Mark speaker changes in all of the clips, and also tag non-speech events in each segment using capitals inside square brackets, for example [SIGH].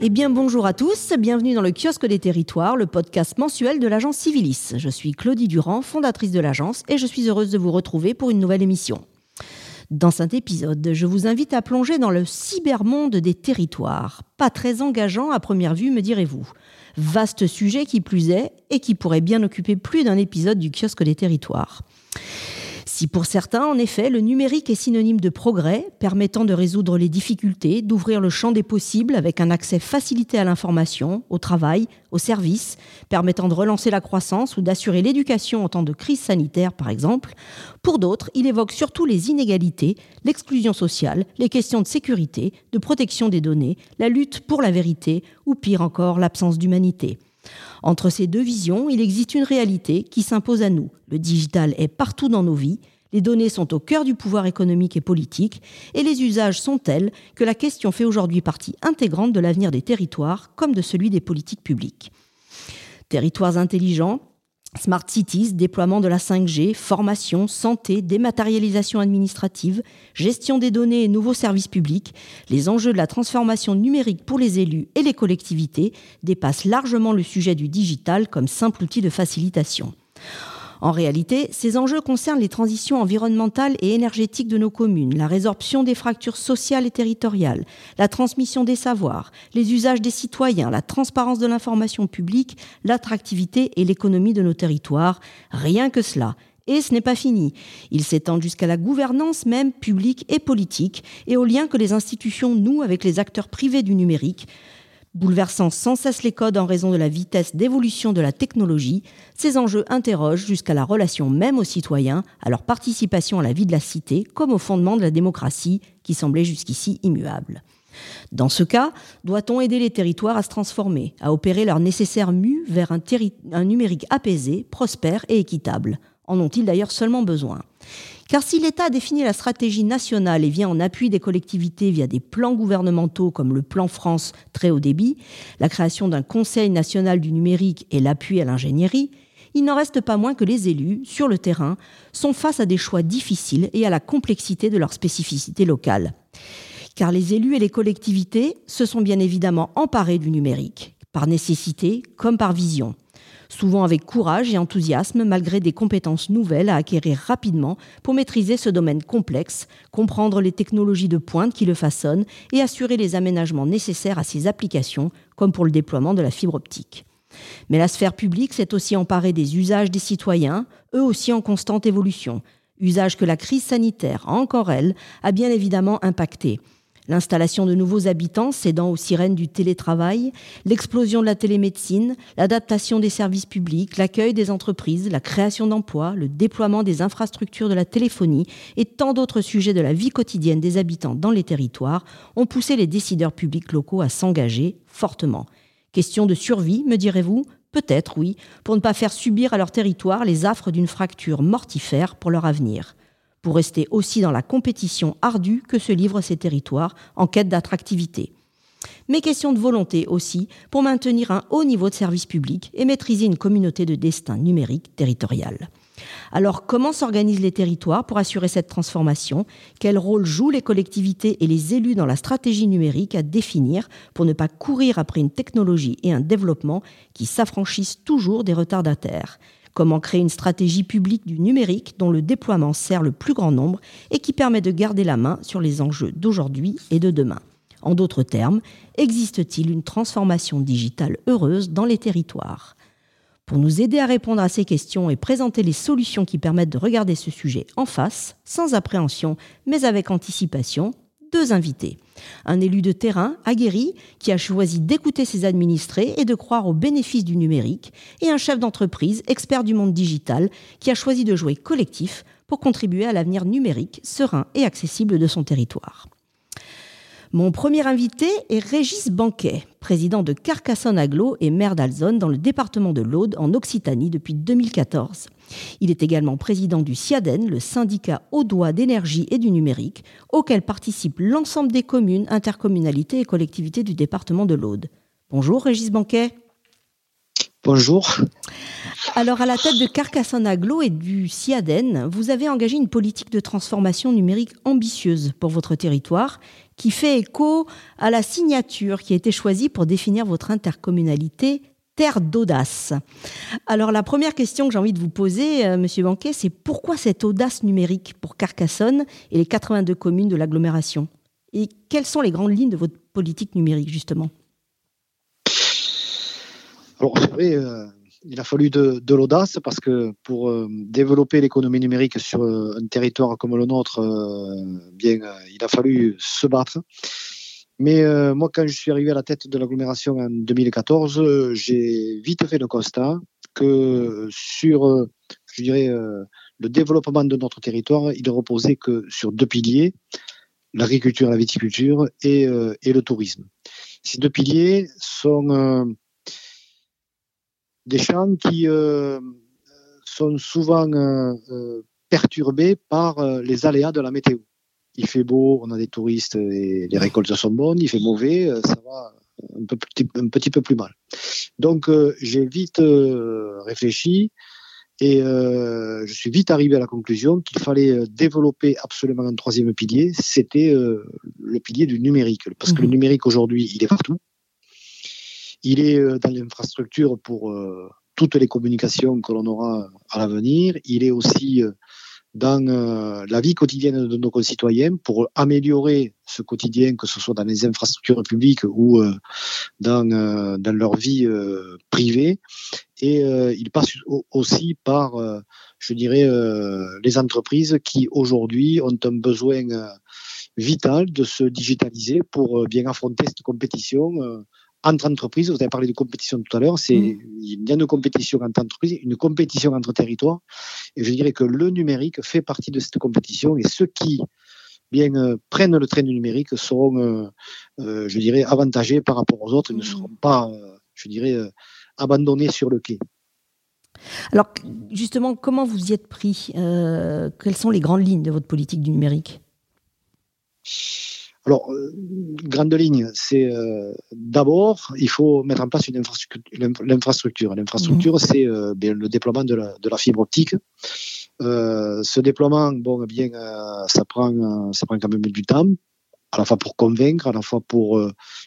Speaker 1: Eh bien bonjour à tous, bienvenue dans le kiosque des territoires, le podcast mensuel de l'agence Civilis. Je suis Claudie Durand, fondatrice de l'agence, et je suis heureuse de vous retrouver pour une nouvelle émission. Dans cet épisode, je vous invite à plonger dans le cybermonde des territoires. Pas très engageant à première vue, me direz-vous. Vaste sujet qui plus est, et qui pourrait bien occuper plus d'un épisode du kiosque des territoires. Si pour certains, en effet, le numérique est synonyme de progrès, permettant de résoudre les difficultés, d'ouvrir le champ des possibles avec un accès facilité à l'information, au travail, aux services, permettant de relancer la croissance ou d'assurer l'éducation en temps de crise sanitaire, par exemple, pour d'autres, il évoque surtout les inégalités, l'exclusion sociale, les questions de sécurité, de protection des données, la lutte pour la vérité ou pire encore l'absence d'humanité. Entre ces deux visions, il existe une réalité qui s'impose à nous. Le digital est partout dans nos vies, les données sont au cœur du pouvoir économique et politique, et les usages sont tels que la question fait aujourd'hui partie intégrante de l'avenir des territoires comme de celui des politiques publiques. Territoires intelligents, Smart Cities, déploiement de la 5G, formation, santé, dématérialisation administrative, gestion des données et nouveaux services publics, les enjeux de la transformation numérique pour les élus et les collectivités dépassent largement le sujet du digital comme simple outil de facilitation. En réalité, ces enjeux concernent les transitions environnementales et énergétiques de nos communes, la résorption des fractures sociales et territoriales, la transmission des savoirs, les usages des citoyens, la transparence de l'information publique, l'attractivité et l'économie de nos territoires. Rien que cela. Et ce n'est pas fini. Il s'étend jusqu'à la gouvernance même publique et politique et aux liens que les institutions nouent avec les acteurs privés du numérique, Bouleversant sans cesse les codes en raison de la vitesse d'évolution de la technologie, ces enjeux interrogent jusqu'à la relation même aux citoyens, à leur participation à la vie de la cité, comme au fondement de la démocratie qui semblait jusqu'ici immuable. Dans ce cas, doit-on aider les territoires à se transformer, à opérer leur nécessaire mue vers un, un numérique apaisé, prospère et équitable? En ont-ils d'ailleurs seulement besoin car si l'État définit la stratégie nationale et vient en appui des collectivités via des plans gouvernementaux comme le plan France très haut débit, la création d'un Conseil national du numérique et l'appui à l'ingénierie, il n'en reste pas moins que les élus, sur le terrain, sont face à des choix difficiles et à la complexité de leurs spécificités locales. Car les élus et les collectivités se sont bien évidemment emparés du numérique, par nécessité comme par vision souvent avec courage et enthousiasme malgré des compétences nouvelles à acquérir rapidement pour maîtriser ce domaine complexe, comprendre les technologies de pointe qui le façonnent et assurer les aménagements nécessaires à ses applications, comme pour le déploiement de la fibre optique. Mais la sphère publique s'est aussi emparée des usages des citoyens, eux aussi en constante évolution, usage que la crise sanitaire, encore elle, a bien évidemment impacté, L'installation de nouveaux habitants cédant aux sirènes du télétravail, l'explosion de la télémédecine, l'adaptation des services publics, l'accueil des entreprises, la création d'emplois, le déploiement des infrastructures de la téléphonie et tant d'autres sujets de la vie quotidienne des habitants dans les territoires ont poussé les décideurs publics locaux à s'engager fortement. Question de survie, me direz-vous? Peut-être oui, pour ne pas faire subir à leur territoire les affres d'une fracture mortifère pour leur avenir pour rester aussi dans la compétition ardue que se livrent ces territoires en quête d'attractivité. Mais question de volonté aussi pour maintenir un haut niveau de service public et maîtriser une communauté de destin numérique territoriale. Alors comment s'organisent les territoires pour assurer cette transformation? Quel rôle jouent les collectivités et les élus dans la stratégie numérique à définir pour ne pas courir après une technologie et un développement qui s'affranchissent toujours des retardataires Comment créer une stratégie publique du numérique dont le déploiement sert le plus grand nombre et qui permet de garder la main sur les enjeux d'aujourd'hui et de demain. En d'autres termes, existe-t-il une transformation digitale heureuse dans les territoires? Pour nous aider à répondre à ces questions et présenter les solutions qui permettent de regarder ce sujet en face, sans appréhension, mais avec anticipation, deux invités. Un élu de terrain, aguerri, qui a choisi d'écouter ses administrés et de croire aux bénéfices du numérique, et un chef d'entreprise, expert du monde digital, qui a choisi de jouer collectif pour contribuer à l'avenir numérique, serein et accessible de son territoire. Mon premier invité est Régis Banquet, président de Carcassonne Aglo et maire d'Alzone dans le département de l'Aude en Occitanie depuis 2014. Il est également président du CIADEN, le syndicat audois d'énergie et du numérique, auquel participent l'ensemble des communes, intercommunalités et collectivités du département de l'Aude. Bonjour Régis Banquet.
Speaker 2: Bonjour.
Speaker 1: Alors, à la tête de Carcassonne Aglo et du CIADEN, vous avez engagé une politique de transformation numérique ambitieuse pour votre territoire qui fait écho à la signature qui a été choisie pour définir votre intercommunalité Terre d'audace. Alors la première question que j'ai envie de vous poser, euh, Monsieur Banquet, c'est pourquoi cette audace numérique pour Carcassonne et les 82 communes de l'agglomération? Et quelles sont les grandes lignes de votre politique numérique justement?
Speaker 2: Alors c'est vrai, euh, il a fallu de, l'audace parce que pour euh, développer l'économie numérique sur euh, un territoire comme le nôtre, euh, bien, il a fallu se battre. Mais moi, quand je suis arrivé à la tête de l'agglomération en 2014, j'ai vite fait le constat que sur, je dirais, le développement de notre territoire, il ne reposait que sur deux piliers l'agriculture, la viticulture et, et, le tourisme. Ces deux piliers sont des champs qui euh, sont souvent euh, euh, perturbés par les aléas de la météo. Il fait beau, on a des touristes et les récoltes sont bonnes. Il fait mauvais, ça va un, peu, un petit peu plus mal. Donc j'ai vite réfléchi et je suis vite arrivé à la conclusion qu'il fallait développer absolument un troisième pilier, c'était le pilier du numérique. Parce que le mmh. numérique aujourd'hui, il est partout. Il est euh, dans l'infrastructure pour euh, toutes les communications que l'on aura à l'avenir. Il est aussi euh, dans la vie quotidienne de nos concitoyens pour améliorer ce quotidien, que ce soit dans les infrastructures publiques ou dans, dans leur vie privée. Et il passe aussi par, je dirais, les entreprises qui aujourd'hui ont un besoin vital de se digitaliser pour bien affronter cette compétition entre entreprises. Vous avez parlé de compétition tout à l'heure. C'est mm. il y a une compétition entre entreprises, une compétition entre territoires. Et je dirais que le numérique fait partie de cette compétition. Et ceux qui bien euh, prennent le train du numérique seront, euh, euh, je dirais, avantagés par rapport aux autres. Ils ne mm. seront pas, je dirais, abandonnés sur le quai.
Speaker 1: Alors justement, comment vous y êtes pris? Quelles sont les grandes lignes de votre politique du numérique?
Speaker 2: Alors, euh, grande ligne, c'est euh, d'abord, il faut mettre en place une infrastructure. L'infrastructure, l'infrastructure, mmh. c'est euh, bien le déploiement de la, de la fibre optique. ce déploiement, bon, eh bien, ça prend, ça prend quand même du temps, à la fois pour convaincre, à la fois pour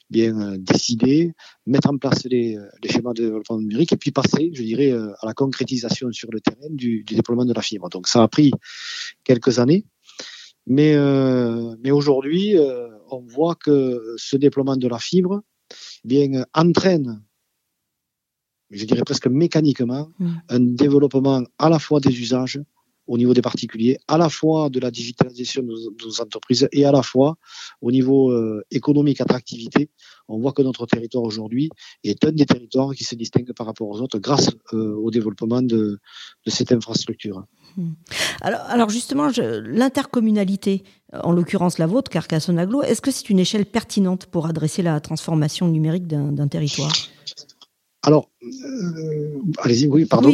Speaker 2: bien décider, mettre en place les, les, schémas de développement numérique et puis passer, je dirais, à la concrétisation sur le terrain du, du déploiement de la fibre. Donc, ça a pris quelques années. Mais, euh, mais aujourd'hui, euh, on voit que ce déploiement de la fibre eh bien, entraîne, je dirais presque mécaniquement, mm. un développement à la fois des usages au niveau des particuliers, à la fois de la digitalisation de nos, entreprises et à la fois au niveau euh, économique, attractivité. On voit que notre territoire aujourd'hui est un des territoires qui se distingue par rapport aux autres grâce euh, au développement de, cette infrastructure.
Speaker 1: Hmm. Alors, alors justement, l'intercommunalité, en l'occurrence la vôtre, Carcassonne-Aglo, est-ce que c'est une échelle pertinente pour adresser la transformation numérique d'un territoire?
Speaker 2: Alors, euh, allez-y, oui, pardon.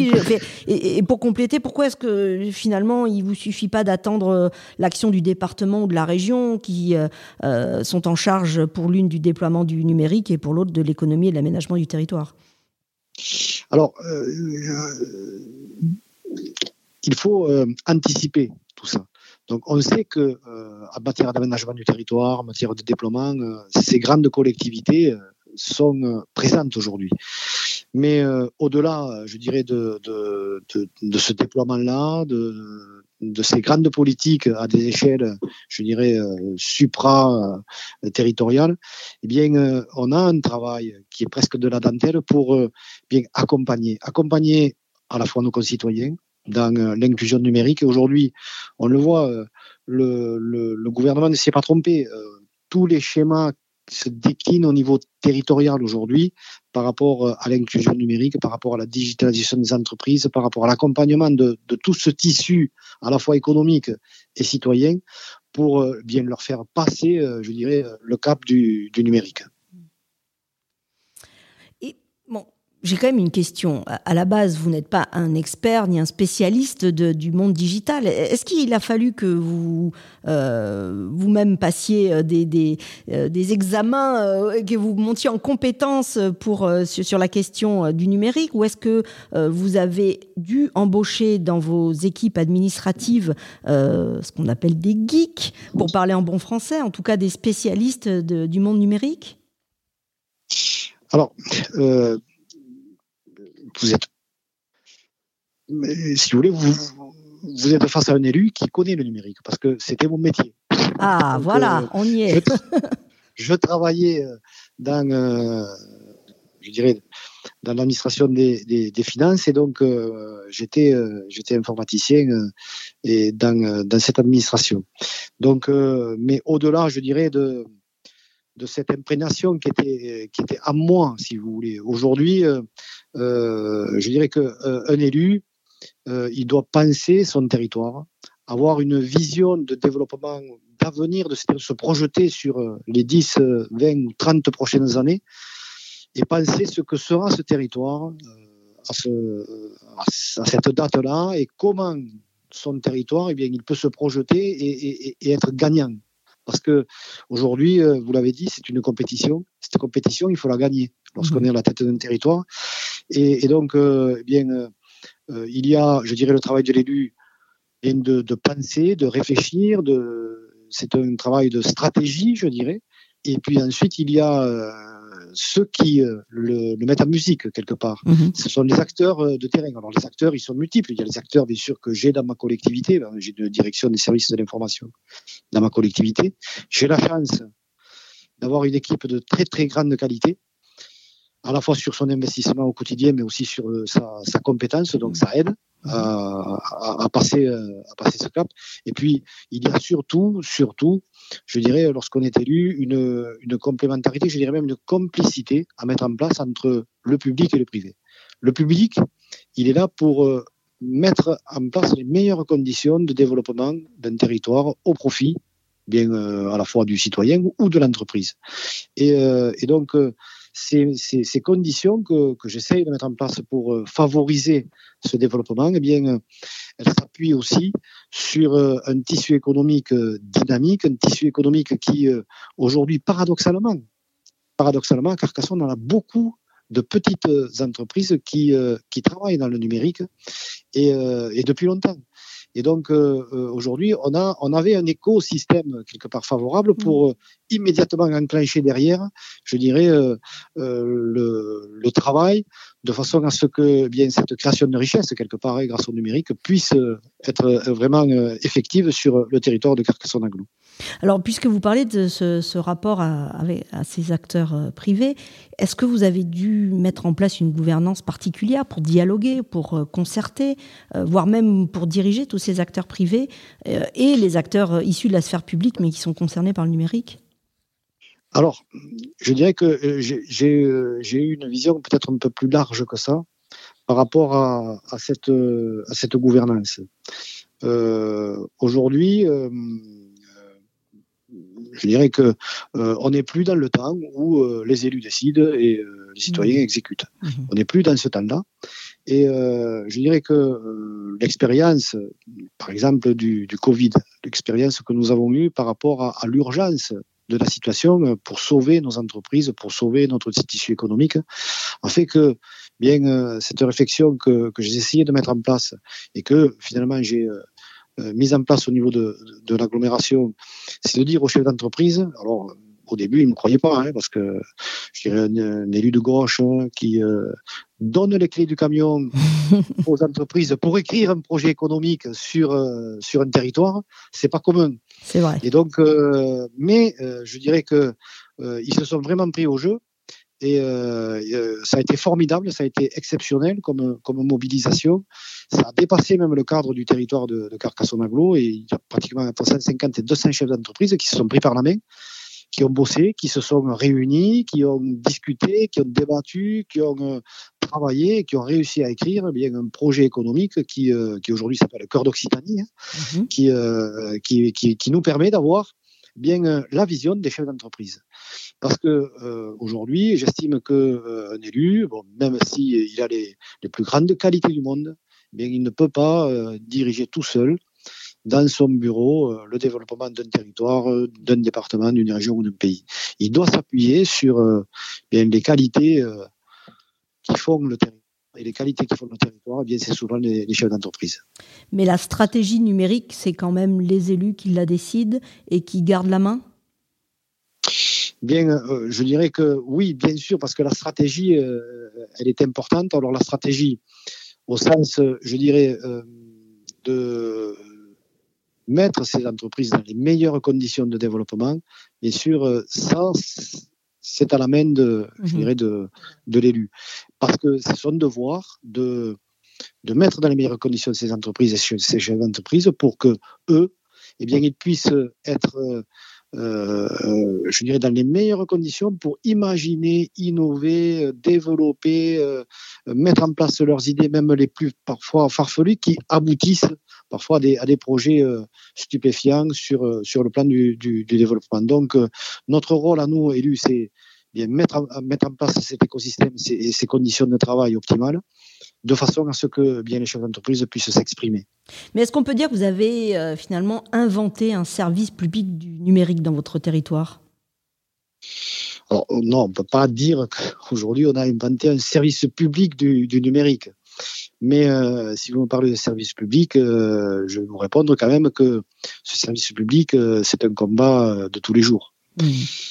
Speaker 1: et, pour compléter, pourquoi est-ce que finalement il vous suffit pas d'attendre euh, l'action du département ou de la région qui euh, sont en charge pour l'une du déploiement du numérique et pour l'autre de l'économie et de l'aménagement du territoire?
Speaker 2: Alors, il faut anticiper tout ça. Donc, on sait que en matière d'aménagement du territoire, en matière de déploiement, ces grandes collectivités sont présentes aujourd'hui. Mais euh, au-delà, je dirais, de, ce déploiement-là, de, ces grandes politiques à des échelles, je dirais, euh, supra-territoriales, eh bien, euh, on a un travail qui est presque de la dentelle pour bien accompagner, accompagner à la fois nos concitoyens dans l'inclusion numérique. Aujourd'hui, on le voit, le gouvernement ne s'est pas trompé. tous les schémas se décline au niveau territorial aujourd'hui par rapport euh, à l'inclusion numérique, par rapport à la digitalisation des entreprises, par rapport à l'accompagnement de, tout ce tissu à la fois économique et citoyen pour bien leur faire passer, je dirais, le cap du numérique.
Speaker 1: J'ai quand même une question. À la base, vous n'êtes pas un expert ni un spécialiste du monde digital. Est-ce qu'il a fallu que vous euh, vous-même passiez euh, euh, des examens, que vous montiez en compétence pour, sur la question du numérique? Ou est-ce que vous avez dû embaucher dans vos équipes administratives ce qu'on appelle des geeks, pour parler en bon français, en tout cas des spécialistes du monde numérique?
Speaker 2: Alors, vous êtes, si vous voulez, vous, vous êtes face à un élu qui connaît le numérique parce que c'était mon métier.
Speaker 1: Ah, voilà, euh, on y est. [LAUGHS]
Speaker 2: Je, travaillais euh, dans, euh, je dirais, dans l'administration des, des, finances et donc j'étais, j'étais informaticien et dans, dans cette administration. Donc, mais au-delà, je dirais de de cette imprégnation qui était qui était à moi, si vous voulez. Aujourd'hui, euh, je dirais qu'un euh, élu, euh, il doit penser son territoire, avoir une vision de développement d'avenir, de se projeter sur les 10, 20 ou 30 prochaines années et penser ce que sera ce territoire à, cette date-là et comment son territoire, eh bien, il peut se projeter et être gagnant. Parce que aujourd'hui, euh, vous l'avez dit, c'est une compétition. Cette compétition, il faut la gagner lorsqu'on mhm. est à la tête d'un territoire. Et, donc, euh, eh bien, euh, il y a, je dirais, le travail de l'élu de, de penser, de réfléchir. De, c'est un travail de stratégie, je dirais. Et puis ensuite, il y a ceux qui euh, le, mettent en musique quelque part. Mhm. Ce sont les acteurs euh, de terrain. Alors les acteurs, ils sont multiples. Il y a les acteurs, bien sûr, que j'ai dans ma collectivité. Ben, j'ai une direction des services de l'information dans ma collectivité. J'ai la chance d'avoir une équipe de très très grande qualité, à la fois sur son investissement au quotidien, mais aussi sur euh, sa, sa compétence. Donc ça aide à, passer, euh, à passer ce cap. Et puis, il y a surtout, surtout, je dirais, lorsqu'on est élu, une, une complémentarité, je dirais même une complicité à mettre en place entre le public et le privé. Le public, il est là pour euh, mettre en place les meilleures conditions de développement d'un territoire au profit bien euh, à la fois du citoyen ou de l'entreprise. Et, et donc, ces, conditions que, que j'essaye de mettre en place pour euh, favoriser ce développement, eh bien, euh, elles s'appuient aussi sur euh, un tissu économique dynamique, un tissu économique qui, aujourd'hui, paradoxalement, paradoxalement, Carcassonne, on a beaucoup de petites entreprises qui, qui travaillent dans le numérique et, et depuis longtemps. Et donc euh, euh, aujourd'hui, on a, on avait un écosystème quelque part favorable pour mm. euh, immédiatement enclencher derrière, je dirais, le, le, travail de façon à ce que bien cette création de richesse quelque part hein, grâce au numérique puisse être vraiment effective sur le territoire de Carcassonne-Aglou.
Speaker 1: Alors, puisque vous parlez de ce, rapport à, à, ces acteurs euh, privés, est-ce que vous avez dû mettre en place une gouvernance particulière pour dialoguer, pour euh, concerter, euh, voire même pour diriger tous ces acteurs privés et les acteurs issus de la sphère publique, mais qui sont concernés par le numérique?
Speaker 2: Alors, je dirais que j'ai eu une vision peut-être un peu plus large que ça par rapport à cette gouvernance. Aujourd'hui, je dirais que euh, on n'est plus dans le temps où euh, les élus décident et euh, les citoyens mmh. exécutent. Mmh. On n'est plus dans ce temps-là. Et je dirais que l'expérience, par exemple, du, du Covid, l'expérience que nous avons eue par rapport à, à l'urgence de la situation pour sauver nos entreprises, pour sauver notre tissu économique, a fait que bien cette réflexion que, que j'ai essayé de mettre en place et que finalement j'ai mise en place au niveau de, de, l'agglomération, c'est de dire aux chefs d'entreprise, alors au début, ils ne me croyaient pas, hein, parce que je dirais un, élu de gauche hein, qui euh, donne les clés du camion [LAUGHS] aux entreprises pour écrire un projet économique sur, euh, sur un territoire, c'est pas commun.
Speaker 1: C'est vrai.
Speaker 2: Et donc, mais je dirais que ils se sont vraiment pris au jeu et euh, euh, ça a été formidable, ça a été exceptionnel comme, comme mobilisation. Ça a dépassé même le cadre du territoire de, de Carcassonne Aglo et il y a pratiquement entre 150 et 200 chefs d'entreprise qui se sont pris par la main. qui ont bossé, qui se sont réunis, qui ont discuté, qui ont débattu, qui ont euh, travaillé, qui ont réussi à écrire eh bien un projet économique qui, euh, qui aujourd'hui s'appelle le cœur d'Occitanie, hein, mhm. qui, euh, qui, qui, qui, nous permet d'avoir bien la vision des chefs d'entreprise. Parce que aujourd'hui, j'estime que un élu, bon, même s'il il a les, les, plus grandes qualités du monde, eh bien, il ne peut pas diriger tout seul dans son bureau euh, le développement d'un territoire, euh, d'un département, d'une région ou d'un pays. Il doit s'appuyer sur euh, bien, les qualités qui font le territoire. Et les qualités qui font le territoire, eh bien, c'est souvent les, chefs d'entreprise.
Speaker 1: Mais la stratégie numérique, c'est quand même les élus qui la décident et qui gardent la main?
Speaker 2: Bien, je dirais que oui, bien sûr, parce que la stratégie, elle est importante. Alors la stratégie, au sens, je dirais, de mettre ces entreprises dans les meilleures conditions de développement. Bien sûr, euh, ça, c'est à la main de, je mhm. dirais, de, de l'élu. Parce que c'est son devoir de, mettre dans les meilleures conditions ces entreprises et ces chefs d'entreprise pour que eux, eh bien, ils puissent être, euh, euh je dirais, dans les meilleures conditions pour imaginer, innover, développer, euh, mettre en place leurs idées, même les plus parfois farfelues, qui aboutissent parfois des, à des projets euh, stupéfiants sur, le plan du, développement. Donc, notre rôle à nous, élus, c'est bien mettre en, mettre en place cet écosystème et ces conditions de travail optimales de façon à ce que bien les chefs d'entreprise puissent s'exprimer.
Speaker 1: Mais est-ce qu'on peut dire que vous avez finalement inventé un service public du numérique dans votre territoire?
Speaker 2: Alors, non, on ne peut pas dire qu'aujourd'hui on a inventé un service public du, du numérique. Mais euh, si vous me parlez de service public, euh, je vais vous répondre quand même que ce service public, euh, c'est un combat de tous les jours. Mmh.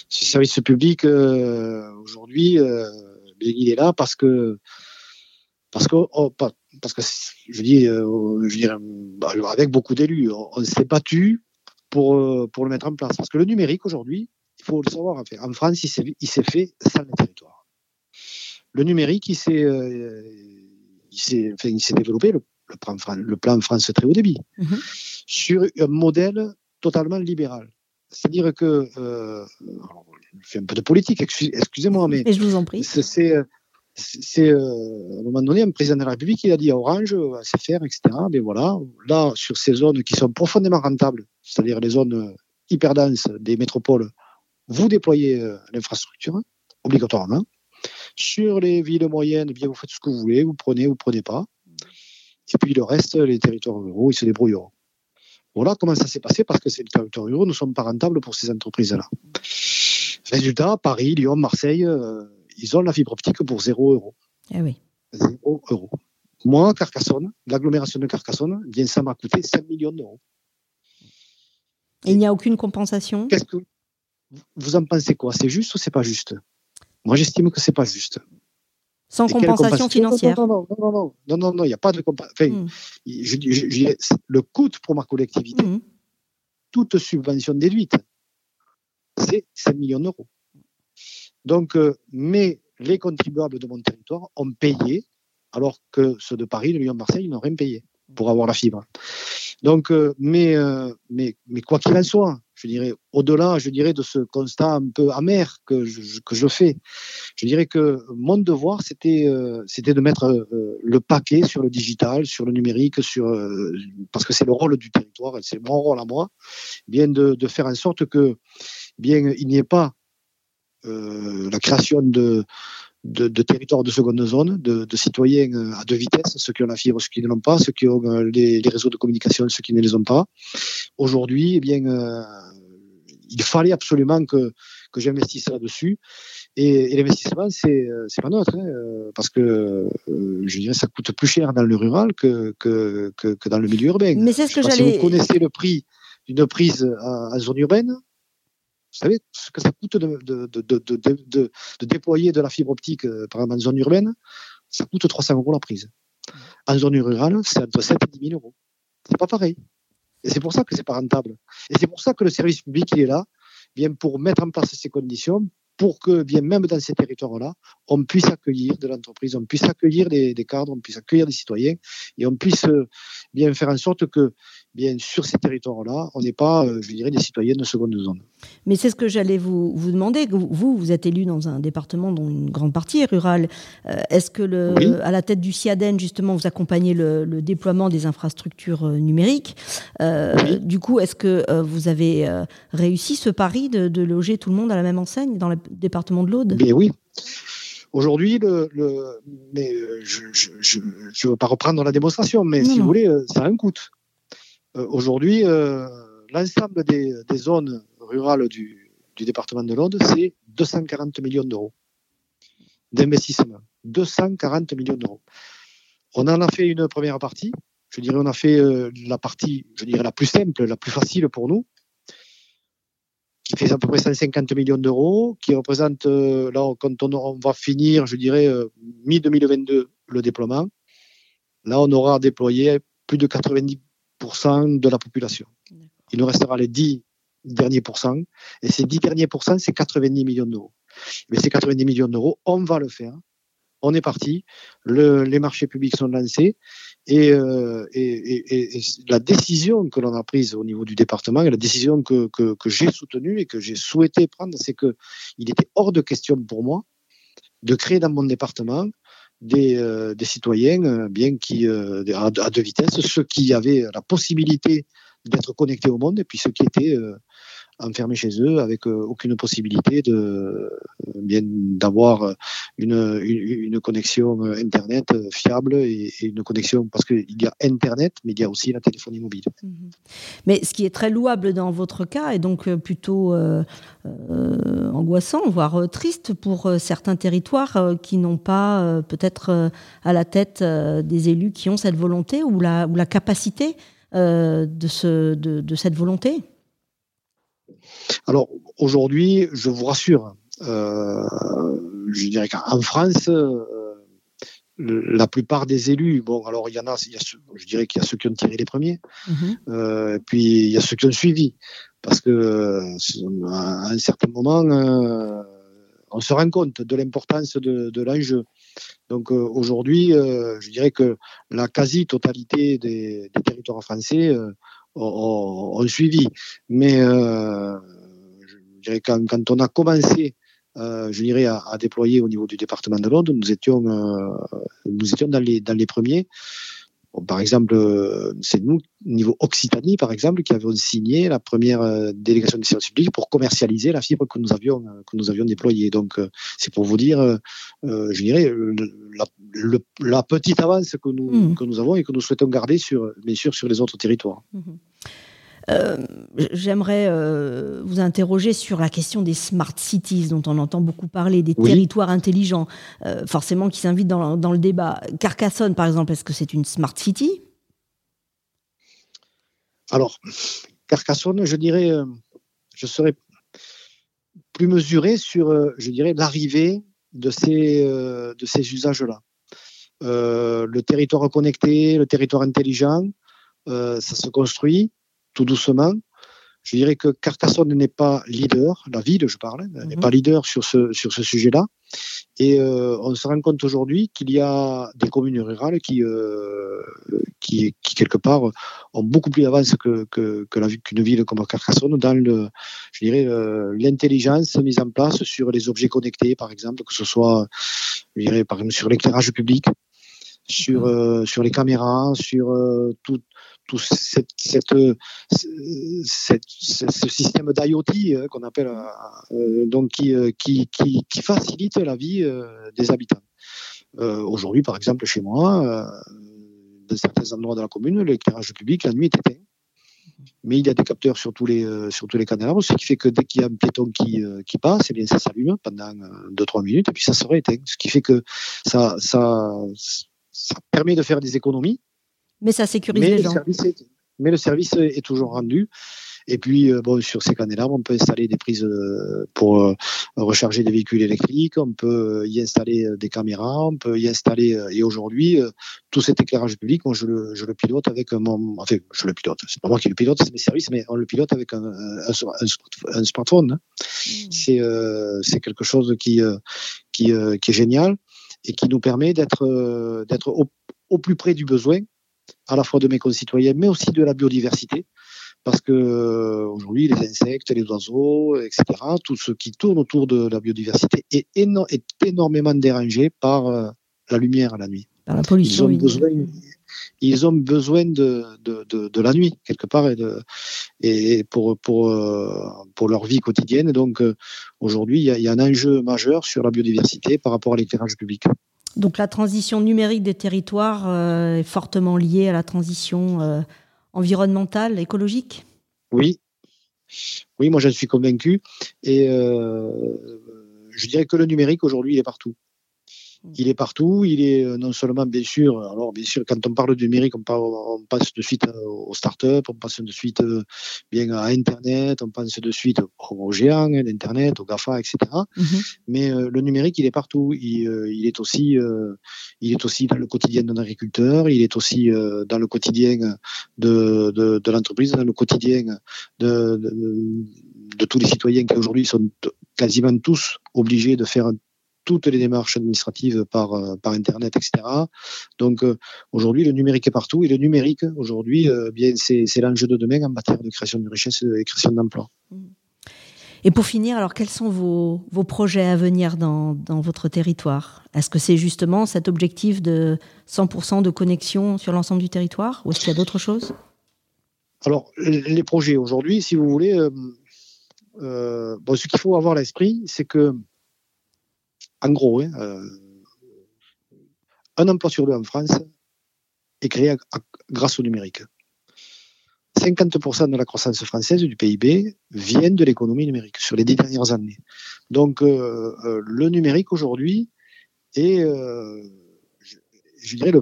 Speaker 2: Ce service public, aujourd'hui, il est là parce que parce que oh, parce que je dis, je dirais, bah, avec beaucoup d'élus, on, s'est battu pour pour le mettre en place. Parce que le numérique aujourd'hui, il faut le savoir. En France, il s'est fait sans le territoire. Le numérique, il s'est il s'est développé, le, plan, le, plan, France très haut débit, mhm. sur un modèle totalement libéral. C'est-à-dire que, euh, je fais un peu de politique, excusez-moi, mais.
Speaker 1: Je vous en prie.
Speaker 2: C'est, c'est euh, à un moment donné, un président de la République, il a dit à Orange, à faire, etc. Mais voilà, là, sur ces zones qui sont profondément rentables, c'est-à-dire les zones hyper denses des métropoles, vous déployez euh, l'infrastructure obligatoirement. Sur les villes moyennes, eh bien, vous faites ce que vous voulez, vous prenez, vous prenez pas. Et puis le reste, les territoires ruraux, ils se débrouilleront. Voilà comment ça s'est passé parce que ces territoires ruraux ne sont pas rentables pour ces entreprises-là. Résultat, Paris, Lyon, Marseille, euh, ils ont la fibre optique pour 0 euros.
Speaker 1: Eh oui.
Speaker 2: 0 euros. Moi, Carcassonne, l'agglomération de Carcassonne, bien ça m'a coûté 5 millions d'euros.
Speaker 1: il n'y a aucune compensation?
Speaker 2: Qu'est-ce que vous en pensez quoi? C'est juste ou c'est pas juste? Moi, j'estime que c'est pas juste.
Speaker 1: Sans compensation financière
Speaker 2: Non, non, non, non, non, non, non, il n'y a pas de compensation. Hmm. le coût pour ma collectivité, hmm. toute subvention déduite, c'est 5 millions d'euros. Donc, euh, mais les contribuables de mon territoire ont payé, alors que ceux de Paris, de Lyon, de Marseille, n'ont rien payé pour avoir la fibre. Donc, euh, mais, euh, mais, mais quoi qu'il en soit, je dirais, au-delà, je dirais, de ce constat un peu amer que je, que je fais, je dirais que mon devoir, c'était, euh, de mettre euh, le paquet sur le digital, sur le numérique, sur, euh, parce que c'est le rôle du territoire, c'est mon rôle à moi, bien de, de faire en sorte que, bien, il n'y ait pas la création de, de, de, territoires de seconde zone, de, de, citoyens à deux vitesses, ceux qui ont la fibre, ceux qui ne l'ont pas, ceux qui ont les, les, réseaux de communication, ceux qui ne les ont pas. Aujourd'hui, eh bien, il fallait absolument que, que j'investisse là-dessus. Et, et l'investissement, c'est c'est pas neutre, hein, euh, parce que euh, je dirais ça coûte plus cher dans le rural que que, que, que dans le milieu urbain.
Speaker 1: Mais c'est ce que j'allais.
Speaker 2: Si vous connaissez le prix d'une prise en, zone urbaine, savez ce que ça coûte de, déployer de la fibre optique, euh, par exemple en zone urbaine, ça coûte 300 euros la prise. En zone rurale, c'est entre 7 et 10 000 euros. C'est pas pareil. Et c'est pour ça que c'est pas rentable. Et c'est pour ça que le service public, il est là, bien pour mettre en place ces conditions, pour que, bien même dans ces territoires-là, on puisse accueillir de l'entreprise, on puisse accueillir des, des, cadres, on puisse accueillir des citoyens, et on puisse euh, bien faire en sorte que, bien sur ces territoires-là, on n'est pas, euh, je dirais, des citoyens de seconde zone.
Speaker 1: Mais c'est ce que j'allais vous, vous demander. Vous, vous êtes élu dans un département dont une grande partie est rurale. Euh, est-ce que, le, à la tête du CIADEN, justement, vous accompagnez le, déploiement des infrastructures euh, numériques Du coup, est-ce que vous avez réussi ce pari de, loger tout le monde à la même enseigne dans le département de l'Aude?
Speaker 2: Bien oui. Aujourd'hui, le, mais je ne veux pas reprendre la démonstration, mais si vous voulez, ça a un coût. Euh, aujourd'hui, euh, l'ensemble des, zones rurales du, département de l'Aude, c'est 240 millions d'euros d'investissement. 240 millions d'euros. On en a fait une première partie. Je dirais, on a fait euh, la partie, je dirais, la plus simple, la plus facile pour nous, qui fait à peu près 150 millions d'euros, qui représente, là, quand on, va finir, je dirais, mi-2022, le déploiement, là, on aura déployé plus de 90 de la population. Il nous restera les 10 derniers pourcents. Et ces 10 derniers pourcents, c'est 90 millions d'euros. Mais ces 90 millions d'euros, on va le faire. On est parti. les marchés publics sont lancés. Euh, et, la décision que l'on a prise au niveau du département et la décision que, que j'ai soutenue et que j'ai souhaité prendre, c'est qu'il était hors de question pour moi de créer dans mon département des, euh, des citoyens, euh, bien qui euh, à, deux vitesses, ceux qui avaient la possibilité d'être connectés au monde et puis ceux qui étaient enfermés chez eux avec aucune possibilité de bien d'avoir une, une, connexion internet fiable et, une connexion parce qu'il y a internet mais il y a aussi la téléphonie mobile.
Speaker 1: Mhm. Mais ce qui est très louable dans votre cas est donc plutôt angoissant voire triste pour certains territoires qui n'ont pas peut-être à la tête des élus qui ont cette volonté ou la, ou la capacité de, ce, de cette volonté
Speaker 2: alors aujourd'hui, je vous rassure, euh, je dirais qu'en France, euh, la plupart des élus, bon, alors il y en a, je dirais qu'il y a ceux qui ont tiré les premiers, mhm. euh, et puis il y a ceux qui ont suivi, parce que à un certain moment, on se rend compte de l'importance de, l'enjeu. Donc aujourd'hui, je dirais que la quasi-totalité des, territoires français ont, suivi. Mais euh, je dirais quand, quand, on a commencé, euh, je dirais à, à, déployer au niveau du département de l'Aude, nous étions, euh, nous étions dans les dans les premiers par exemple, euh, c'est nous, niveau Occitanie, par exemple, qui avions signé la première euh, délégation des services publics pour commercialiser la fibre que nous avions, euh, que nous avions déployée. Donc, c'est pour vous dire, je dirais, la, petite avance que nous, mmh. que nous avons et que nous souhaitons garder, sur, bien sûr, sur les autres territoires. Mmh.
Speaker 1: Euh, j'aimerais euh, vous interroger sur la question des smart cities dont on entend beaucoup parler, des territoires intelligents, euh, forcément qui s'invitent dans, dans, le débat. Carcassonne, par exemple, est-ce que c'est une smart city?
Speaker 2: Alors, Carcassonne, je dirais, je serais plus mesuré sur, je dirais, l'arrivée de ces, de ces usages-là. le territoire connecté, le territoire intelligent, ça se construit tout doucement. Je dirais que Carcassonne n'est pas leader, la ville, je parle, n'est mhm. pas leader sur ce, sur ce sujet-là. Et euh, on se rend compte aujourd'hui qu'il y a des communes rurales qui, euh, qui, qui, quelque part, ont beaucoup plus d'avance que, que, qu'une ville comme Carcassonne dans le, je dirais, euh, l'intelligence mise en place sur les objets connectés, par exemple, que ce soit, je dirais, par exemple, sur l'éclairage public, sur, mhm. sur les caméras, sur tout, tout cette, cette, ce système d'IoT euh, qu'on appelle euh, euh, donc qui, qui, qui, facilite la vie des habitants. Aujourd'hui, par exemple, chez moi, dans certains endroits de la commune, l'éclairage public la nuit est éteint. Mais il y a des capteurs sur tous les sur tous les canaux, ce qui fait que dès qu'il y a un piéton qui, qui passe, eh bien ça s'allume pendant 2-3 minutes et puis ça serait éteint. Ce qui fait que ça, ça, ça permet de faire des économies
Speaker 1: mais ça sécurise les gens.
Speaker 2: mais le service est toujours rendu. Et puis, euh, bon, sur ces canaux-là, on peut installer des prises euh, pour euh, recharger des véhicules électriques, on peut y installer des caméras, on peut y installer, et aujourd'hui, tout cet éclairage public, moi, je le, je le pilote avec mon, enfin, je le pilote, c'est pas moi qui le pilote, c'est mes services, mais on le pilote avec un, un, smartphone. Hein. Mmh. C'est, quelque chose qui, qui, qui est génial et qui nous permet d'être, d'être au, au plus près du besoin à la fois de mes concitoyens, mais aussi de la biodiversité parce que euh, aujourd'hui les insectes, les oiseaux, etc., tout ce qui tourne autour de la biodiversité est, est énormément dérangé par euh, la lumière à la nuit.
Speaker 1: Par la pollution.
Speaker 2: Ils ont besoin, ils ont besoin de, de, de, de, la nuit quelque part et, de, et pour pour euh, pour leur vie quotidienne. Donc aujourd'hui, il y, a, il y a un enjeu majeur sur la biodiversité par rapport à l'éclairage public.
Speaker 1: Donc la transition numérique des territoires est fortement liée à la transition environnementale, écologique?
Speaker 2: Oui. Oui, moi j'en suis convaincu. Et euh, je dirais que le numérique aujourd'hui, est partout. Il est partout. Il est euh, non seulement, bien sûr, alors bien sûr, quand on parle de numérique, on, parle, on passe de suite euh, aux startups, on passe de suite euh, bien à Internet, on pense de suite aux géants d'Internet, aux GAFA, etc. Mm-hmm. Mais le numérique, il est partout. Il, il, est aussi, il est aussi dans le quotidien d'un agriculteur. Il est aussi dans le quotidien de, de, de l'entreprise, dans le quotidien de, de, de tous les citoyens qui aujourd'hui sont quasiment tous obligés de faire toutes les démarches administratives par, euh, par Internet, etc. Donc euh, aujourd'hui, le numérique est partout et le numérique, aujourd'hui, euh, bien c'est l'enjeu de demain en matière de création de richesse et création d'emplois.
Speaker 1: Et pour finir, alors quels sont vos, vos projets à venir dans, dans votre territoire? Est-ce que c'est justement cet objectif de 100% de connexion sur l'ensemble du territoire ou est-ce qu'il y a d'autres choses?
Speaker 2: Alors, les projets aujourd'hui, si vous voulez, euh, bon, ce qu'il faut avoir à l'esprit, c'est que en gros, hein, euh, un emploi sur deux en France est créé grâce au numérique. 50% de la croissance française du PIB vient de l'économie numérique sur les dix dernières années. Donc euh, euh, le numérique aujourd'hui est, je, dirais,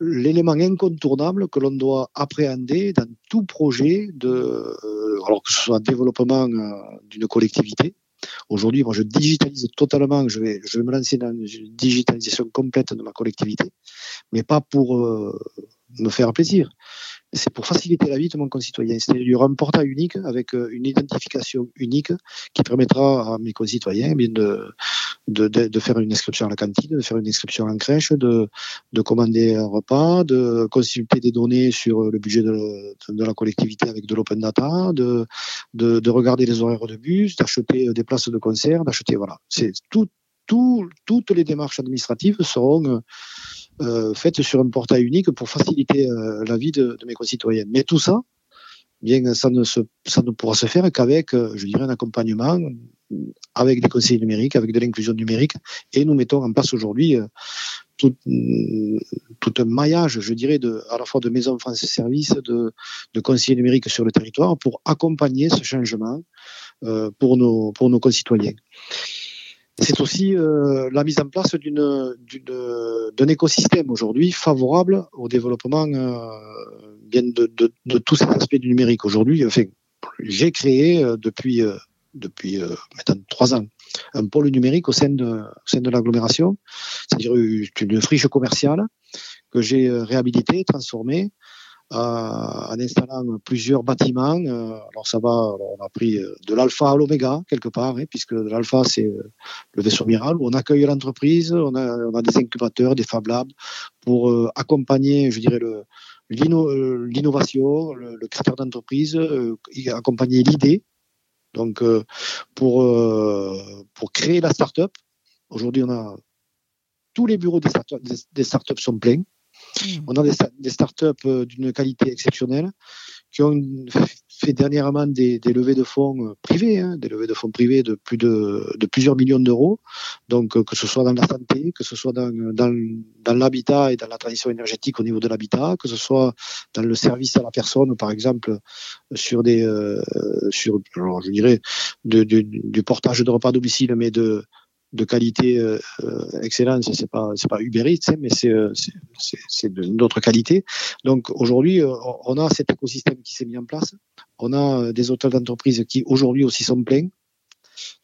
Speaker 2: l'élément incontournable que l'on doit appréhender dans tout projet de, alors que ce soit développement d'une collectivité, Aujourd'hui, moi, je digitalise totalement. Je vais, je vais me lancer dans une digitalisation complète de ma collectivité, mais pas pour euh, me faire plaisir. C'est pour faciliter la vie de mon concitoyen. C'est-à-dire un portail unique avec euh, une identification unique qui permettra à mes concitoyens eh de, de, de, faire une inscription à la cantine, de faire une inscription en crèche, de, de commander un repas, de consulter des données sur le budget de, de la collectivité avec de l'open data, de, de, de regarder les horaires de bus, d'acheter des places de concert, d'acheter voilà. C'est tout, tout, toutes les démarches administratives seront euh, faites sur un portail unique pour faciliter euh, la vie de, de, mes concitoyens. Mais tout ça, bien, ça ne, se, ça ne pourra se faire qu'avec, euh, je dirais, un accompagnement avec des conseils numériques, avec de l'inclusion numérique. Et nous mettons en place aujourd'hui tout, tout, un maillage, je dirais, de, à la fois de maisons France Service, de, de conseillers numériques sur le territoire pour accompagner ce changement euh, pour, nos, pour nos concitoyens c'est aussi euh, la mise en place d'une, d'un écosystème aujourd'hui favorable au développement euh, bien de, de, de, tous ces aspects du numérique. Aujourd'hui, enfin, j'ai créé euh, depuis, euh, depuis euh, maintenant trois ans un pôle numérique au sein de, au sein de l'agglomération, c'est-à-dire une friche commerciale que j'ai réhabilitée, transformée, en installant plusieurs bâtiments. Euh, alors ça va, on a pris euh, de l'alpha à l'oméga quelque part, hein, puisque l'alpha c'est le vaisseau miral où on accueille l'entreprise, on a, on a des incubateurs, des Fab Labs pour accompagner, je dirais le l'innovation, le, le, créateur d'entreprise, accompagner l'idée. Donc pour pour créer la start-up, aujourd'hui on a tous les bureaux des start-up des start sont pleins. Mm. On a des, startups euh, d'une qualité exceptionnelle qui ont fait dernièrement des, levées de fonds euh, privés, hein, des levées de fonds privés de plus de, plusieurs millions d'euros. Donc euh, que ce soit dans la santé, que ce soit dans, l'habitat et dans la transition énergétique au niveau de l'habitat, que ce soit dans le service à la personne, par exemple sur des sur je dirais de, du portage de repas à domicile, mais de de qualité euh, euh, excellente, c'est pas c'est pas Uber Eats, hein, mais c'est euh, c'est d'autres qualité. Donc aujourd'hui, euh, on a cet écosystème qui s'est mis en place. On a des hôtels d'entreprise qui aujourd'hui aussi sont pleins.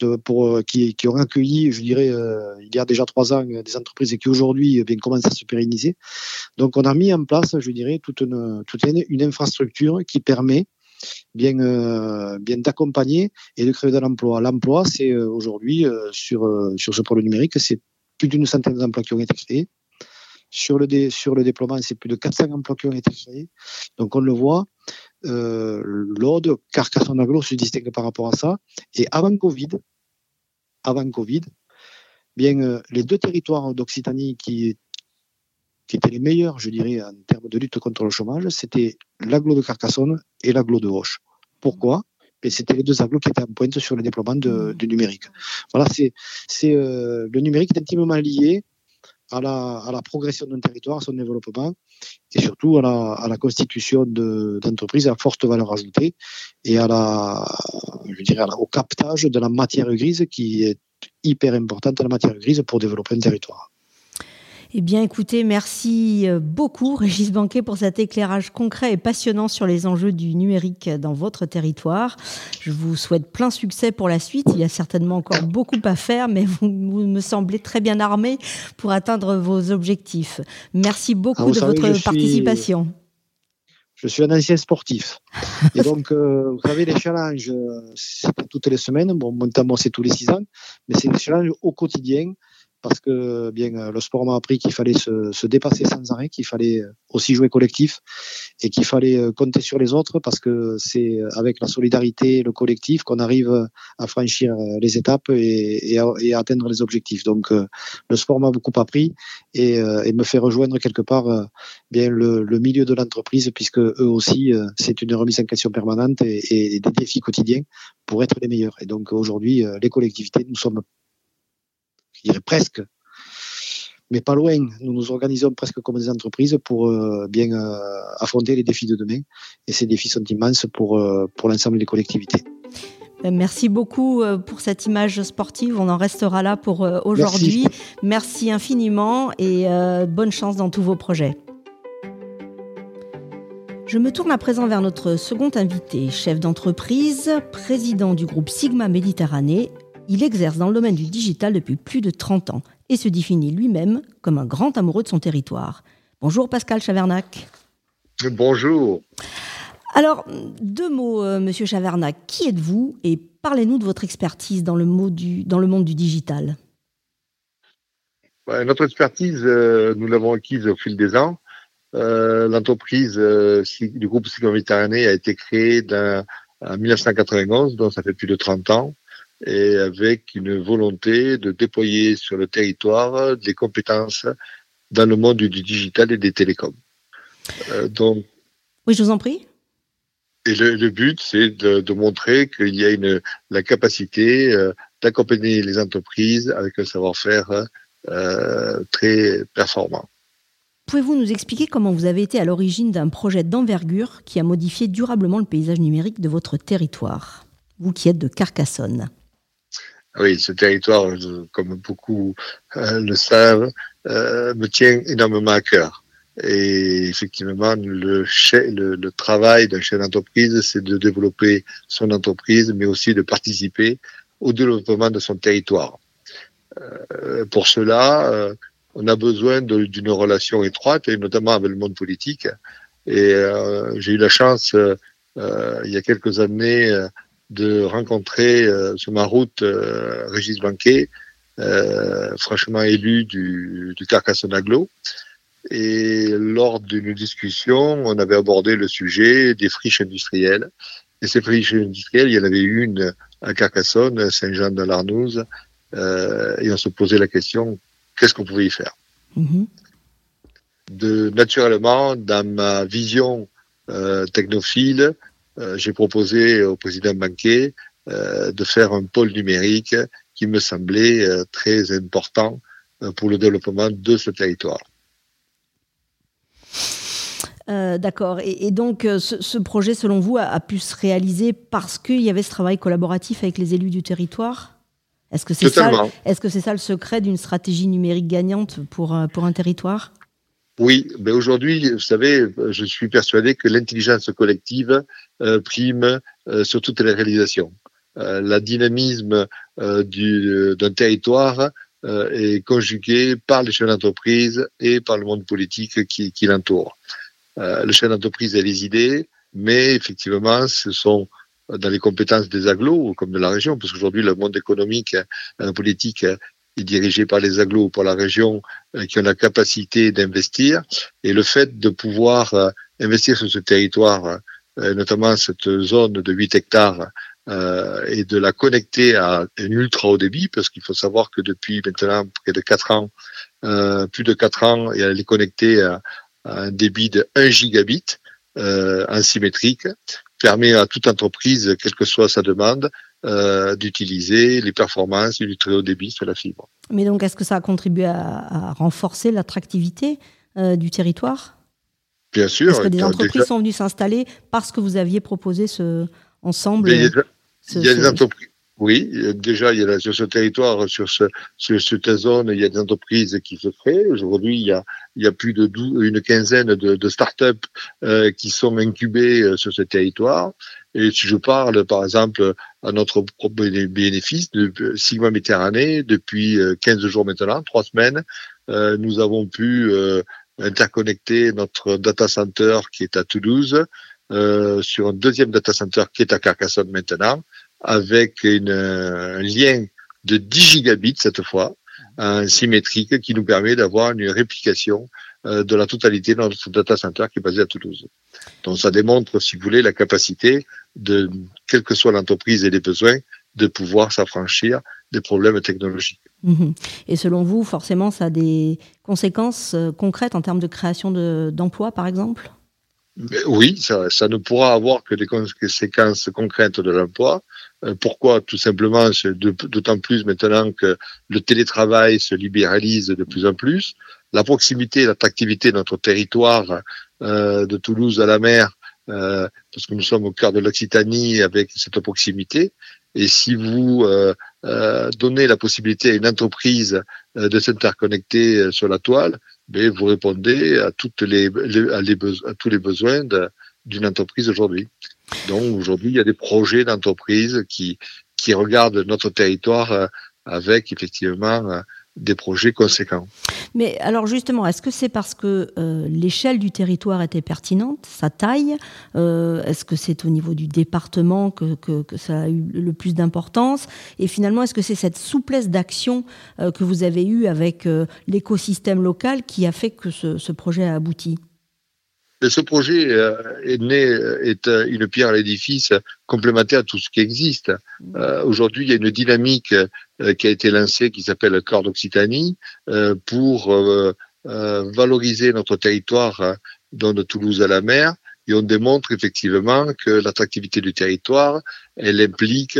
Speaker 2: De, pour qui, qui ont accueilli, je dirais, il y a déjà trois ans, des entreprises qui aujourd'hui bien commencent à se pérenniser. Donc, on a mis en place, je dirais, toute une, toute une, une infrastructure qui permet bien, euh, bien d'accompagner et de créer de l'emploi. L'emploi, c'est euh, aujourd'hui, euh, sur, sur ce pôle numérique, c'est plus d'une centaine d'emplois qui ont été créés Sur le, sur le déploiement, c'est plus de 400 emplois qui ont été créés. Donc on le voit, euh, l'Aude, Carcassonne Aglo se distingue par rapport à ça. Et avant Covid, avant Covid, bien les deux territoires d'Occitanie qui, qui étaient les meilleurs, je dirais, en termes de lutte contre le chômage, c'était l'aglo de Carcassonne et l'aglo de Roche. Pourquoi? Et c'était les deux agglos qui étaient en pointe sur le déploiement de, du numérique. Voilà, c'est, euh, le numérique est intimement lié à la, à la progression d'un territoire, à son développement, et surtout à la, à la constitution de, d'entreprises à forte valeur ajoutée et à la, je dirais, au captage de la matière grise qui est hyper importante, la matière grise pour développer un territoire.
Speaker 1: Eh bien, écoutez, merci euh, beaucoup, Régis Banquet, pour cet éclairage concret et passionnant sur les enjeux du numérique dans votre territoire. Je vous souhaite plein succès pour la suite. Il y a certainement encore beaucoup à faire, mais vous, me semblez très bien armé pour atteindre vos objectifs. Merci beaucoup ah, de votre participation.
Speaker 2: Je suis un ancien sportif. [LAUGHS] Et donc, euh, vous savez, les challenges, c'est toutes les semaines. Bon, mon c'est tous les six ans, mais c'est des challenges au quotidien parce que bien euh, le sport m'a appris qu'il fallait se, se, dépasser sans arrêt, qu'il fallait euh, aussi jouer collectif et qu'il fallait euh, compter sur les autres parce que c'est avec la solidarité, le collectif qu'on arrive à franchir les étapes et, et, à, et à, atteindre les objectifs. Donc le sport m'a beaucoup appris et, et, me fait rejoindre quelque part bien le, le milieu de l'entreprise puisque eux aussi c'est une remise en question permanente et, et des défis quotidiens pour être les meilleurs. Et donc aujourd'hui les collectivités nous sommes je dirais presque, mais pas loin. Nous nous organisons presque comme des entreprises pour euh, bien euh, affronter les défis de demain. Et ces défis sont immenses pour, euh, pour l'ensemble des collectivités.
Speaker 1: Merci beaucoup pour cette image sportive. On en restera là pour aujourd'hui. Merci. Merci. infiniment et bonne chance dans tous vos projets. Je me tourne à présent vers notre second invité, chef d'entreprise, président du groupe Sigma Méditerranée, il exerce dans le domaine du digital depuis plus de 30 ans et se définit lui-même comme un grand amoureux de son territoire. Bonjour Pascal Chavernac.
Speaker 3: Bonjour.
Speaker 1: Alors, deux mots, euh, Monsieur Chavernac. Qui êtes-vous et parlez-nous de votre expertise dans le, du, dans le monde du digital
Speaker 3: Notre expertise, euh, nous l'avons acquise au fil des ans. Euh, l'entreprise du groupe Sigma Méditerranée a été créée en 1991, donc ça fait plus de 30 ans et avec une volonté de déployer sur le territoire des compétences dans le monde du digital et des télécoms.
Speaker 1: Euh, donc, oui, je vous en prie.
Speaker 3: Et le, le but, c'est de, de, montrer qu'il y a une, la capacité euh, d'accompagner les entreprises avec un savoir-faire euh, très performant.
Speaker 1: Pouvez-vous nous expliquer comment vous avez été à l'origine d'un projet d'envergure qui a modifié durablement le paysage numérique de votre territoire, vous qui êtes de Carcassonne
Speaker 3: oui, ce territoire, comme beaucoup euh, le savent, euh, me tient énormément à cœur. Et effectivement, le, le, le travail d'un chef d'entreprise, c'est de développer son entreprise, mais aussi de participer au développement de son territoire. Euh, pour cela, euh, on a besoin d'une relation étroite, et notamment avec le monde politique. Et euh, j'ai eu la chance, il y a quelques années, de rencontrer euh, sur ma route euh, Régis Banquet, euh, franchement élu du, du Carcassonne Aglo. Et lors d'une discussion, on avait abordé le sujet des friches industrielles. Et ces friches industrielles, il y en avait une à Carcassonne, Saint-Jean de l'Arnouze, euh, et on se posait la question qu'est-ce qu'on pouvait y faire? Mm-hmm. De naturellement, dans ma vision euh, technophile, j'ai proposé au président Banquet euh, de faire un pôle numérique qui me semblait euh, très important pour le développement de ce territoire.
Speaker 1: D'accord. Et, donc, ce, projet, selon vous, a, pu se réaliser parce qu'il y avait ce travail collaboratif avec les élus du territoire? Est-ce que c'est ça, est -ce c'est ça le secret d'une stratégie numérique gagnante pour, pour un territoire?
Speaker 3: Oui, mais aujourd'hui, vous savez, je suis persuadé que l'intelligence collective euh, prime euh, sur toutes les réalisations. Euh, la dynamisme d'un territoire est conjugué par les chefs d'entreprise et par le monde politique qui, l'entoure. le chef d'entreprise a les idées, mais effectivement, ce sont dans les compétences des agglos comme de la région, parce qu'aujourd'hui le monde économique, politique est dirigé par les agglos ou par la région qui ont la capacité d'investir. Et le fait de pouvoir investir sur ce territoire, notamment cette zone de 8 hectares, et de la connecter à un ultra haut débit, parce qu'il faut savoir que depuis maintenant près de 4 ans, plus de 4 ans, elle est connectée à, un débit de 1 gigabit euh, asymétrique, permet à toute entreprise, quelle que soit sa demande, euh, d'utiliser les performances du très haut débit sur la fibre.
Speaker 1: Mais donc, est-ce que ça a contribué à, renforcer l'attractivité euh, du territoire?
Speaker 3: Bien sûr.
Speaker 1: Est-ce que des entreprises sont venues s'installer parce que vous aviez proposé ce ensemble
Speaker 3: Il y a, des entreprises. Oui, déjà, il y a sur ce territoire, sur, ce, sur cette zone, il y a des entreprises qui se créent. Aujourd'hui, il y a, il y a plus de une quinzaine de, de start-up euh, qui sont incubées sur ce territoire. Et si je parle, par exemple, à notre bénéfice de Sigma Méditerranée, depuis 15 euh, jours maintenant, trois semaines, euh, nous avons pu euh, interconnecter notre data center qui est à Toulouse sur un deuxième data center qui est à Carcassonne maintenant avec une, un lien de 10 gigabits cette fois, un symétrique qui nous permet d'avoir une réplication euh, de la totalité de notre data center qui est basé à Toulouse. Donc ça démontre, si vous voulez, la capacité de, quelle que soit l'entreprise et les besoins, de pouvoir s'affranchir des problèmes technologiques.
Speaker 1: Mhm. Et selon vous, forcément, ça a des conséquences euh, concrètes en termes de création d'emplois, par exemple?
Speaker 3: Oui, ça, ça, ne pourra avoir que des conséquences concrètes de l'emploi. Euh, pourquoi? Tout simplement, d'autant plus maintenant que le télétravail se libéralise de plus en plus. La proximité, l'attractivité de notre territoire euh, de Toulouse à la mer, euh, parce que nous sommes au cœur de l'Occitanie avec cette proximité. Et si vous euh, euh donnez la possibilité à une entreprise de s'interconnecter sur la toile, mais vous répondez à, toutes les, à, les à tous les besoins d'une entreprise aujourd'hui. Donc aujourd'hui, il y a des projets d'entreprise qui, qui regardent notre territoire euh, avec effectivement euh, des projets conséquents.
Speaker 1: Mais alors justement, est-ce que c'est parce que euh, l'échelle du territoire était pertinente, sa taille euh, Est-ce que c'est au niveau du département que, que, que, ça a eu le plus d'importance? Et finalement, est-ce que c'est cette souplesse d'action euh, que vous avez eue avec l'écosystème local qui a fait que ce, ce projet a abouti?
Speaker 3: Ce projet est né, est une pierre à l'édifice complémentaire à tout ce qui existe. Euh, Aujourd'hui, il y a une dynamique qui a été lancée qui s'appelle Corps d'Occitanie euh, pour euh, valoriser notre territoire dans de Toulouse à la mer. Et on démontre effectivement que l'attractivité du territoire, elle implique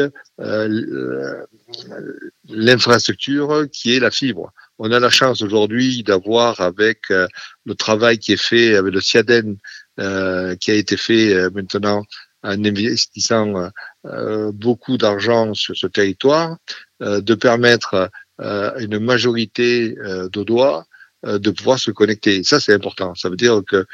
Speaker 3: l'infrastructure qui est la fibre. On a la chance aujourd'hui d'avoir avec le travail qui est fait avec le CIADEN, qui a été fait maintenant en investissant euh, beaucoup d'argent sur ce territoire, euh, de permettre euh, une majorité d'Audois de pouvoir se connecter. ça, c'est important. Ça veut dire que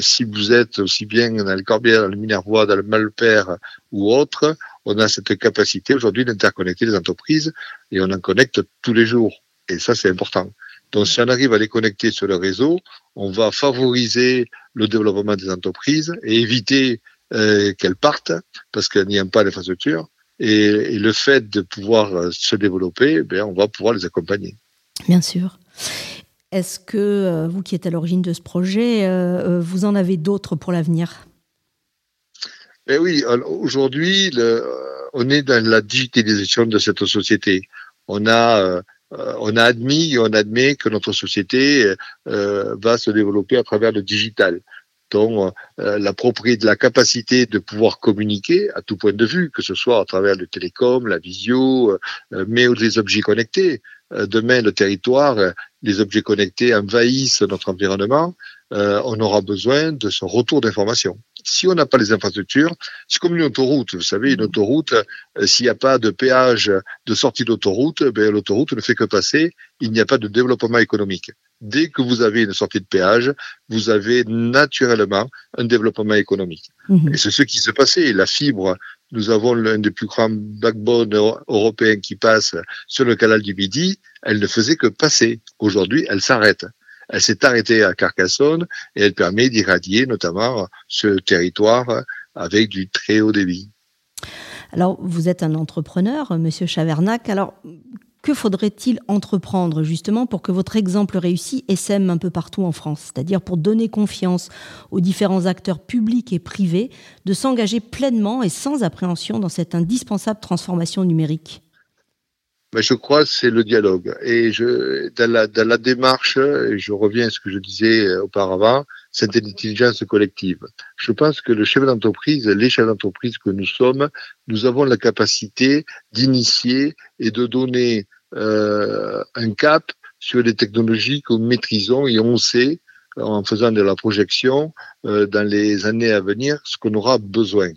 Speaker 3: si vous êtes aussi bien dans le Corbière, dans le Minervois, dans le Malpère ou autre, on a cette capacité aujourd'hui d'interconnecter les entreprises et on en connecte tous les jours. Et ça, c'est important. Donc, si on arrive à les connecter sur le réseau, on va favoriser le développement des entreprises et éviter euh, qu'elles partent parce qu'elles n'y a pas d'infrastructure. Et, et, le fait de pouvoir euh, se développer, ben, on va pouvoir les accompagner.
Speaker 1: Bien sûr. Est-ce que euh, vous qui êtes à l'origine de ce projet, vous en avez d'autres pour l'avenir?
Speaker 3: Ben oui, aujourd'hui, on est dans la digitalisation de cette société. On a, on a admis et on admet que notre société va se développer à travers le digital donc euh, la propriété, la capacité de pouvoir communiquer à tout point de vue, que ce soit à travers le télécom, la visio, euh, euh, mais aussi les objets connectés. demain, le territoire, les objets connectés envahissent notre environnement. on aura besoin de ce retour d'information. Si on n'a pas les infrastructures, c'est comme une autoroute. Vous savez, une autoroute, s'il n'y a pas de péage de sortie d'autoroute, ben, l'autoroute ne fait que passer. Il n'y a pas de développement économique dès que vous avez une sortie de péage, vous avez naturellement un développement économique. Mhm. Et c'est ce qui s'est passé. La fibre, nous avons l'un des plus grands backbones européens qui passe sur le canal du Midi. Elle ne faisait que passer. Aujourd'hui, elle s'arrête. Elle s'est arrêtée à Carcassonne et elle permet d'irradier notamment ce territoire avec du très haut débit.
Speaker 1: Alors, vous êtes un entrepreneur, Monsieur Chavernac. Alors, que faudrait-il entreprendre justement pour que votre exemple réussisse et sème un peu partout en France? C'est-à-dire pour donner confiance aux différents acteurs publics et privés de s'engager pleinement et sans appréhension dans cette indispensable transformation numérique
Speaker 3: ben, je crois que c'est le dialogue. Et je, dans, la, dans la démarche, et je reviens à ce que je disais auparavant, c'est intelligence collective. Je pense que le chef d'entreprise, les chefs d'entreprise que nous sommes, nous avons la capacité d'initier et de donner euh, un cap sur les technologies que nous maîtrisons et on sait, en faisant de la projection, euh, dans les années à venir, ce qu'on aura besoin.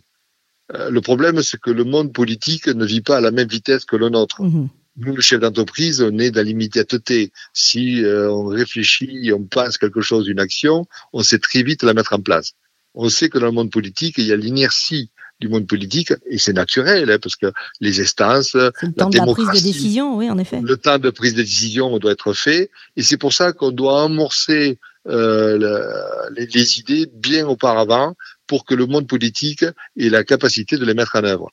Speaker 3: Euh, le problème, c'est que le monde politique ne vit pas à la même vitesse que le nôtre. Mmh nous, le chef d'entreprise, on est dans l'immédiateté. Si euh, on réfléchit, on pense quelque chose, une action, on sait très vite la mettre en place. On sait que dans le monde politique, il y a l'inertie du monde politique, et c'est naturel, hein, parce que les instances,
Speaker 1: le temps de la prise de décision, oui, en effet.
Speaker 3: Le temps de prise de décision doit être fait, et c'est pour ça qu'on doit amorcer euh, les, les, idées bien auparavant pour que le monde politique ait la capacité de les mettre en œuvre.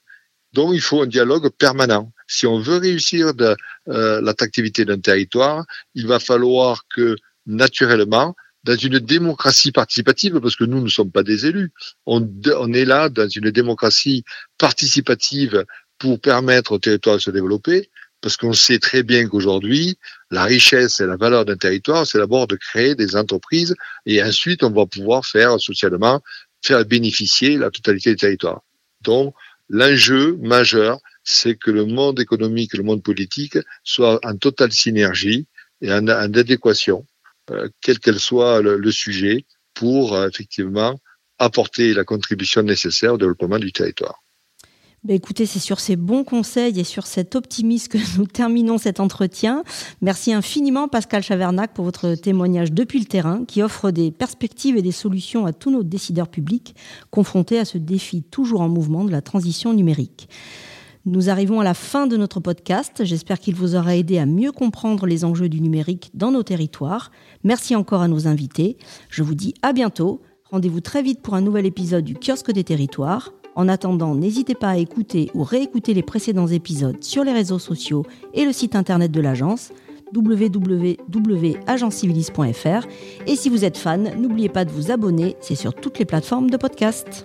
Speaker 3: Donc, il faut un dialogue permanent. Si on veut réussir de, euh, l'attractivité d'un territoire, il va falloir que, naturellement, dans une démocratie participative, parce que nous ne sommes pas des élus, on, on est là dans une démocratie participative pour permettre au territoire de se développer, parce qu'on sait très bien qu'aujourd'hui, la richesse et la valeur d'un territoire, c'est d'abord de créer des entreprises, et ensuite on va pouvoir faire socialement, faire bénéficier la totalité du territoire. Donc, l'enjeu majeur, c'est que le monde économique et le monde politique soient en totale synergie et en, adéquation, euh, quel qu'elle soit le, sujet, pour euh, effectivement apporter la contribution nécessaire au développement du territoire.
Speaker 1: Bah, écoutez, c'est sur ces bons conseils et sur cet optimisme que nous terminons cet entretien. Merci infiniment Pascal Chavernac pour votre témoignage depuis le terrain qui offre des perspectives et des solutions à tous nos décideurs publics confrontés à ce défi toujours en mouvement de la transition numérique. Nous arrivons à la fin de notre podcast. J'espère qu'il vous aura aidé à mieux comprendre les enjeux du numérique dans nos territoires. Merci encore à nos invités. Je vous dis à bientôt. Rendez-vous très vite pour un nouvel épisode du kiosque des territoires. En attendant, n'hésitez pas à écouter ou réécouter les précédents épisodes sur les réseaux sociaux et le site internet de l'agence www.agencivilis.fr. Et si vous êtes fan, n'oubliez pas de vous abonner, c'est sur toutes les plateformes de podcast.